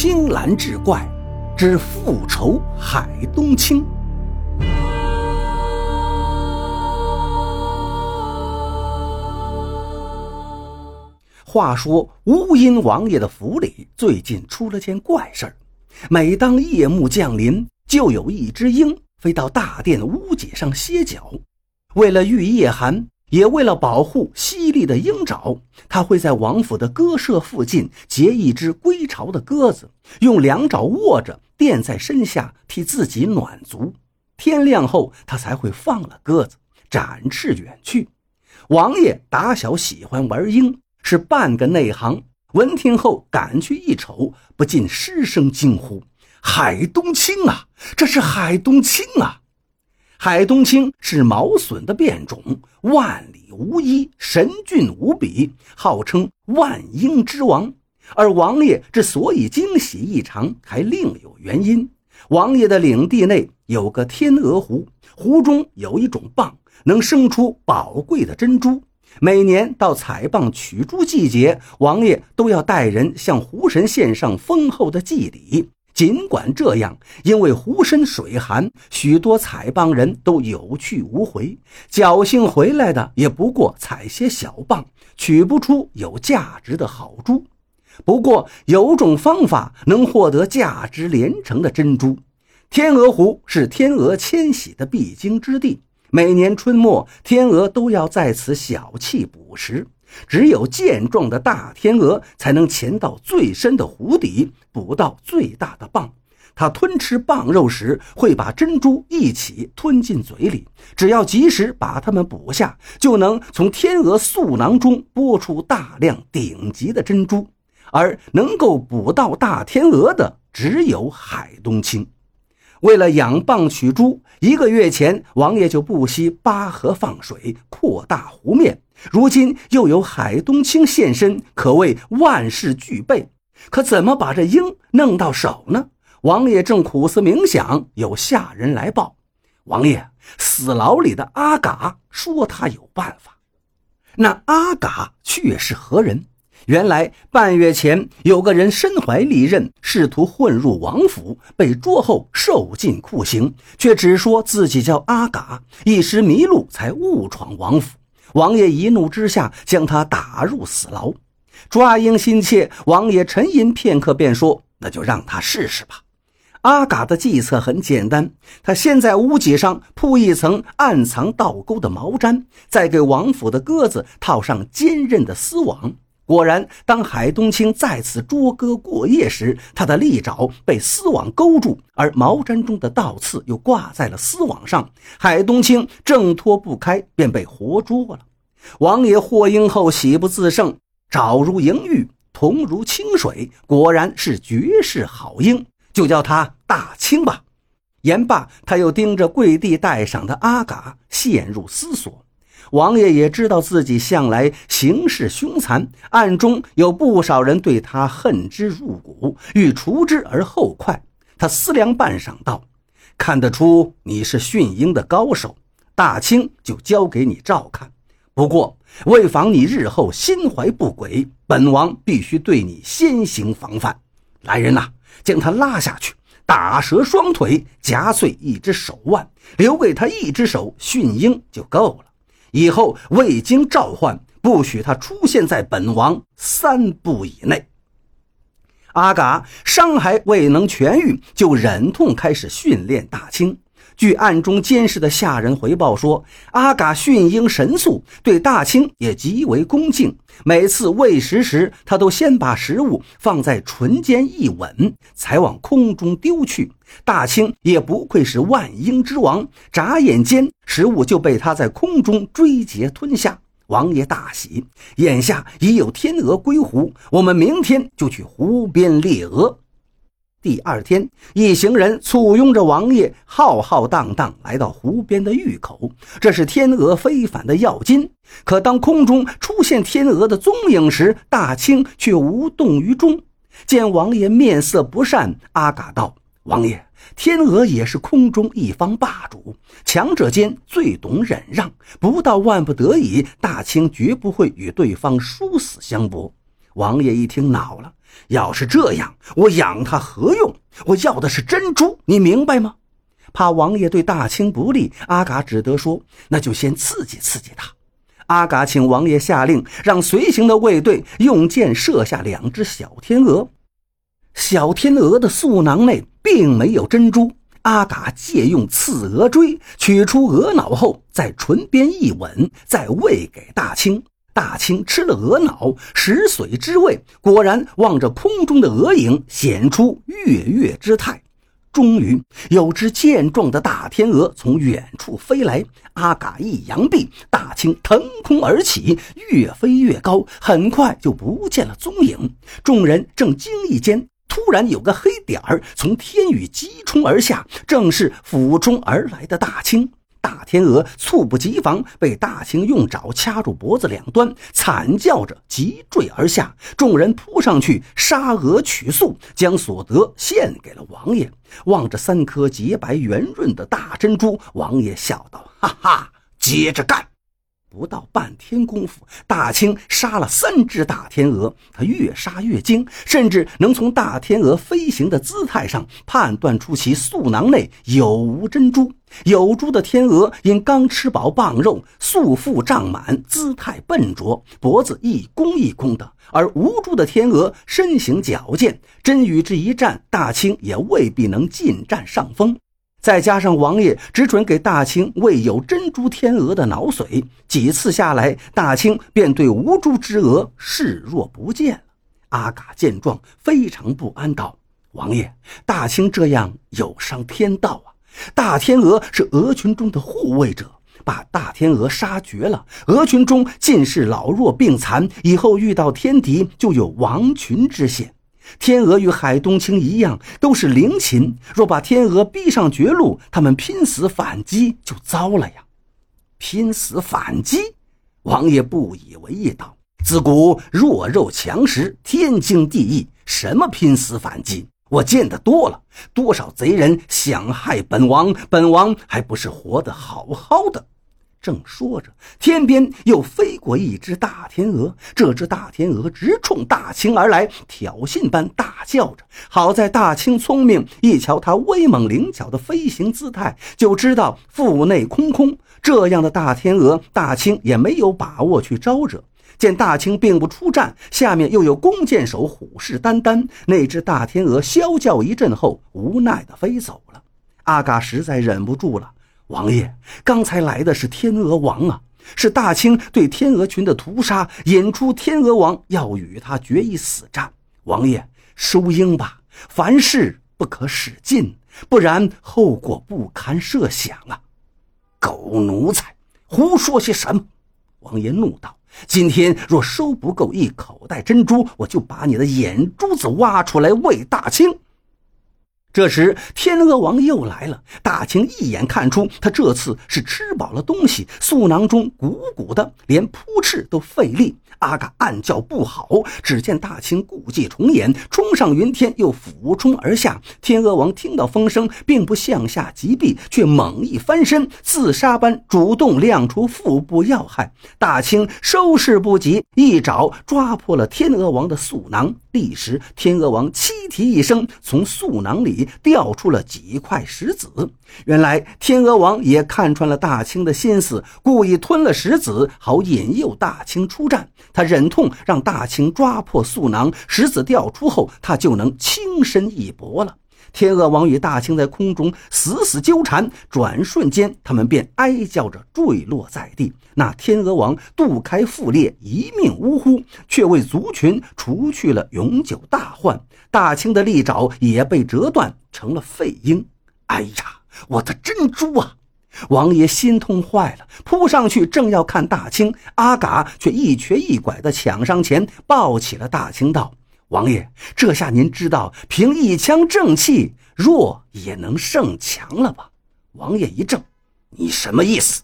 青蓝志怪之复仇海东青。话说乌阴王爷的府里最近出了件怪事儿，每当夜幕降临，就有一只鹰飞到大殿屋脊上歇脚。为了御夜寒，也为了保护犀利的鹰爪，他会在王府的鸽舍附近结一只归巢的鸽子，用两爪握着垫在身下，替自己暖足。天亮后，他才会放了鸽子，展翅远去。王爷打小喜欢玩鹰。是半个内行，闻听后赶去一瞅，不禁失声惊呼：“海东青啊，这是海东青啊！”海东青是毛隼的变种，万里无一，神俊无比，号称万鹰之王。而王爷之所以惊喜异常，还另有原因。王爷的领地内有个天鹅湖，湖中有一种蚌，能生出宝贵的珍珠。每年到采蚌取珠季节，王爷都要带人向湖神献上丰厚的祭礼。尽管这样，因为湖深水寒，许多采蚌人都有去无回，侥幸回来的也不过采些小蚌，取不出有价值的好珠。不过有种方法能获得价值连城的珍珠。天鹅湖是天鹅迁徙的必经之地。每年春末，天鹅都要在此小憩捕食。只有健壮的大天鹅才能潜到最深的湖底，捕到最大的蚌。它吞吃蚌肉时，会把珍珠一起吞进嘴里。只要及时把它们捕下，就能从天鹅嗉囊中剥出大量顶级的珍珠。而能够捕到大天鹅的，只有海东青。为了养蚌取珠，一个月前王爷就不惜扒河放水，扩大湖面。如今又有海东青现身，可谓万事俱备。可怎么把这鹰弄到手呢？王爷正苦思冥想，有下人来报：王爷，死牢里的阿嘎说他有办法。那阿嘎却是何人？原来半月前，有个人身怀利刃，试图混入王府，被捉后受尽酷刑，却只说自己叫阿嘎，一时迷路才误闯王府。王爷一怒之下，将他打入死牢。抓鹰心切，王爷沉吟片刻，便说：“那就让他试试吧。”阿嘎的计策很简单，他先在屋脊上铺一层暗藏倒钩的毛毡，再给王府的鸽子套上坚韧的丝网。果然，当海东青再次捉鸽过夜时，他的利爪被丝网勾住，而毛毡中的倒刺又挂在了丝网上。海东青挣脱不开，便被活捉了。王爷获鹰后喜不自胜，爪如莹玉，瞳如清水，果然是绝世好鹰，就叫他大青吧。言罢，他又盯着跪地待赏的阿嘎，陷入思索。王爷也知道自己向来行事凶残，暗中有不少人对他恨之入骨，欲除之而后快。他思量半晌，道：“看得出你是驯鹰的高手，大清就交给你照看。不过为防你日后心怀不轨，本王必须对你先行防范。来人呐，将他拉下去，打折双腿，夹碎一只手腕，留给他一只手驯鹰就够了。”以后未经召唤，不许他出现在本王三步以内。阿嘎伤还未能痊愈，就忍痛开始训练大清。据暗中监视的下人回报说，阿嘎驯鹰神速，对大清也极为恭敬。每次喂食时，他都先把食物放在唇间一吻，才往空中丢去。大清也不愧是万鹰之王，眨眼间食物就被他在空中追截吞下。王爷大喜，眼下已有天鹅归湖，我们明天就去湖边猎鹅。第二天，一行人簇拥着王爷，浩浩荡荡来到湖边的峪口。这是天鹅非凡的要津。可当空中出现天鹅的踪影时，大清却无动于衷。见王爷面色不善，阿嘎道：“王爷，天鹅也是空中一方霸主，强者间最懂忍让。不到万不得已，大清绝不会与对方殊死相搏。”王爷一听恼了，要是这样，我养它何用？我要的是珍珠，你明白吗？怕王爷对大清不利，阿嘎只得说：“那就先刺激刺激他。”阿嘎请王爷下令，让随行的卫队用箭射下两只小天鹅。小天鹅的嗉囊内并没有珍珠。阿嘎借用刺鹅锥取出鹅脑后，在唇边一吻，再喂给大清。大清吃了鹅脑，食髓知味，果然望着空中的鹅影，显出跃跃之态。终于有只健壮的大天鹅从远处飞来，阿嘎一扬臂，大青腾空而起，越飞越高，很快就不见了踪影。众人正惊异间，突然有个黑点儿从天宇急冲而下，正是俯冲而来的大青。大天鹅猝不及防，被大青用爪掐住脖子两端，惨叫着急坠而下。众人扑上去杀鹅取粟，将所得献给了王爷。望着三颗洁白圆润的大珍珠，王爷笑道：“哈哈，接着干！”不到半天功夫，大清杀了三只大天鹅。他越杀越精，甚至能从大天鹅飞行的姿态上判断出其嗉囊内有无珍珠。有珠的天鹅因刚吃饱棒肉，素腹胀满，姿态笨拙，脖子一弓一弓的；而无珠的天鹅身形矫健，真与之一战，大清也未必能尽占上风。再加上王爷只准给大清喂有珍珠天鹅的脑髓，几次下来，大清便对无珠之鹅视若不见了。阿嘎见状，非常不安，道：“王爷，大清这样有伤天道啊！大天鹅是鹅群中的护卫者，把大天鹅杀绝了，鹅群中尽是老弱病残，以后遇到天敌就有亡群之险。”天鹅与海东青一样，都是灵禽。若把天鹅逼上绝路，他们拼死反击就糟了呀！拼死反击，王爷不以为意道：“自古弱肉强食，天经地义。什么拼死反击？我见得多了，多少贼人想害本王，本王还不是活得好好的。”正说着，天边又飞过一只大天鹅。这只大天鹅直冲大清而来，挑衅般大叫着。好在大清聪明，一瞧它威猛灵巧的飞行姿态，就知道腹内空空。这样的大天鹅，大清也没有把握去招惹。见大清并不出战，下面又有弓箭手虎视眈眈，那只大天鹅啸叫一阵后，无奈地飞走了。阿嘎实在忍不住了。王爷，刚才来的是天鹅王啊！是大清对天鹅群的屠杀，引出天鹅王要与他决一死战。王爷，收鹰吧，凡事不可使劲，不然后果不堪设想啊！狗奴才，胡说些什么！王爷怒道：“今天若收不够一口袋珍珠，我就把你的眼珠子挖出来喂大清。”这时，天鹅王又来了。大清一眼看出，他这次是吃饱了东西，嗉囊中鼓鼓的，连扑翅都费力。阿嘎暗叫不好，只见大清故伎重演，冲上云天，又俯冲而下。天鹅王听到风声，并不向下击毙，却猛一翻身，自杀般主动亮出腹部要害。大清收拾不及，一爪抓破了天鹅王的嗉囊。一时，天鹅王凄啼一声，从素囊里掉出了几块石子。原来，天鹅王也看穿了大清的心思，故意吞了石子，好引诱大清出战。他忍痛让大清抓破素囊，石子掉出后，他就能轻身一搏了。天鹅王与大清在空中死死纠缠，转瞬间，他们便哀叫着坠落在地。那天鹅王肚开腹裂，一命呜呼，却为族群除去了永久大患。大清的利爪也被折断，成了废鹰。哎呀，我的珍珠啊！王爷心痛坏了，扑上去正要看大清，阿嘎却一瘸一拐地抢上前，抱起了大清，道：“王爷，这下您知道凭一腔正气，弱也能胜强了吧？”王爷一怔：“你什么意思？”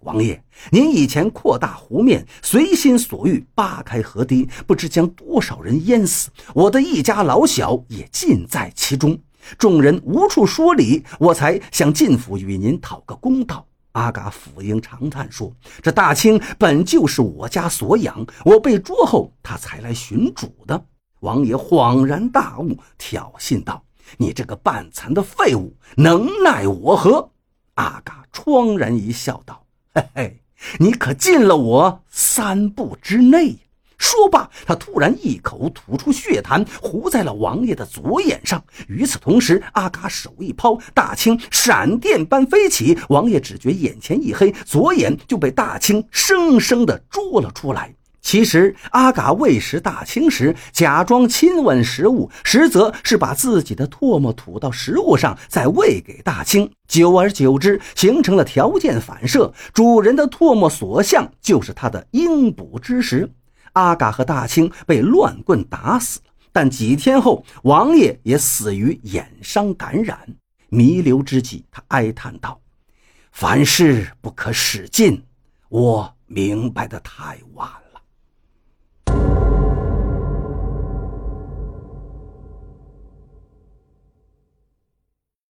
王爷，您以前扩大湖面，随心所欲扒开河堤，不知将多少人淹死，我的一家老小也尽在其中。众人无处说理，我才想进府与您讨个公道。阿嘎俯膺长叹说：“这大清本就是我家所养，我被捉后，他才来寻主的。”王爷恍然大悟，挑衅道：“你这个半残的废物，能奈我何？”阿嘎怆然一笑，道：“嘿嘿，你可进了我三步之内。”说罢，他突然一口吐出血痰，糊在了王爷的左眼上。与此同时，阿嘎手一抛，大青闪电般飞起，王爷只觉眼前一黑，左眼就被大青生生的捉了出来。其实，阿嘎喂食大青时，假装亲吻食物，实则是把自己的唾沫吐到食物上，再喂给大青。久而久之，形成了条件反射，主人的唾沫所向，就是他的应捕之时。阿嘎和大清被乱棍打死了，但几天后，王爷也死于眼伤感染。弥留之际，他哀叹道：“凡事不可使尽，我明白的太晚。”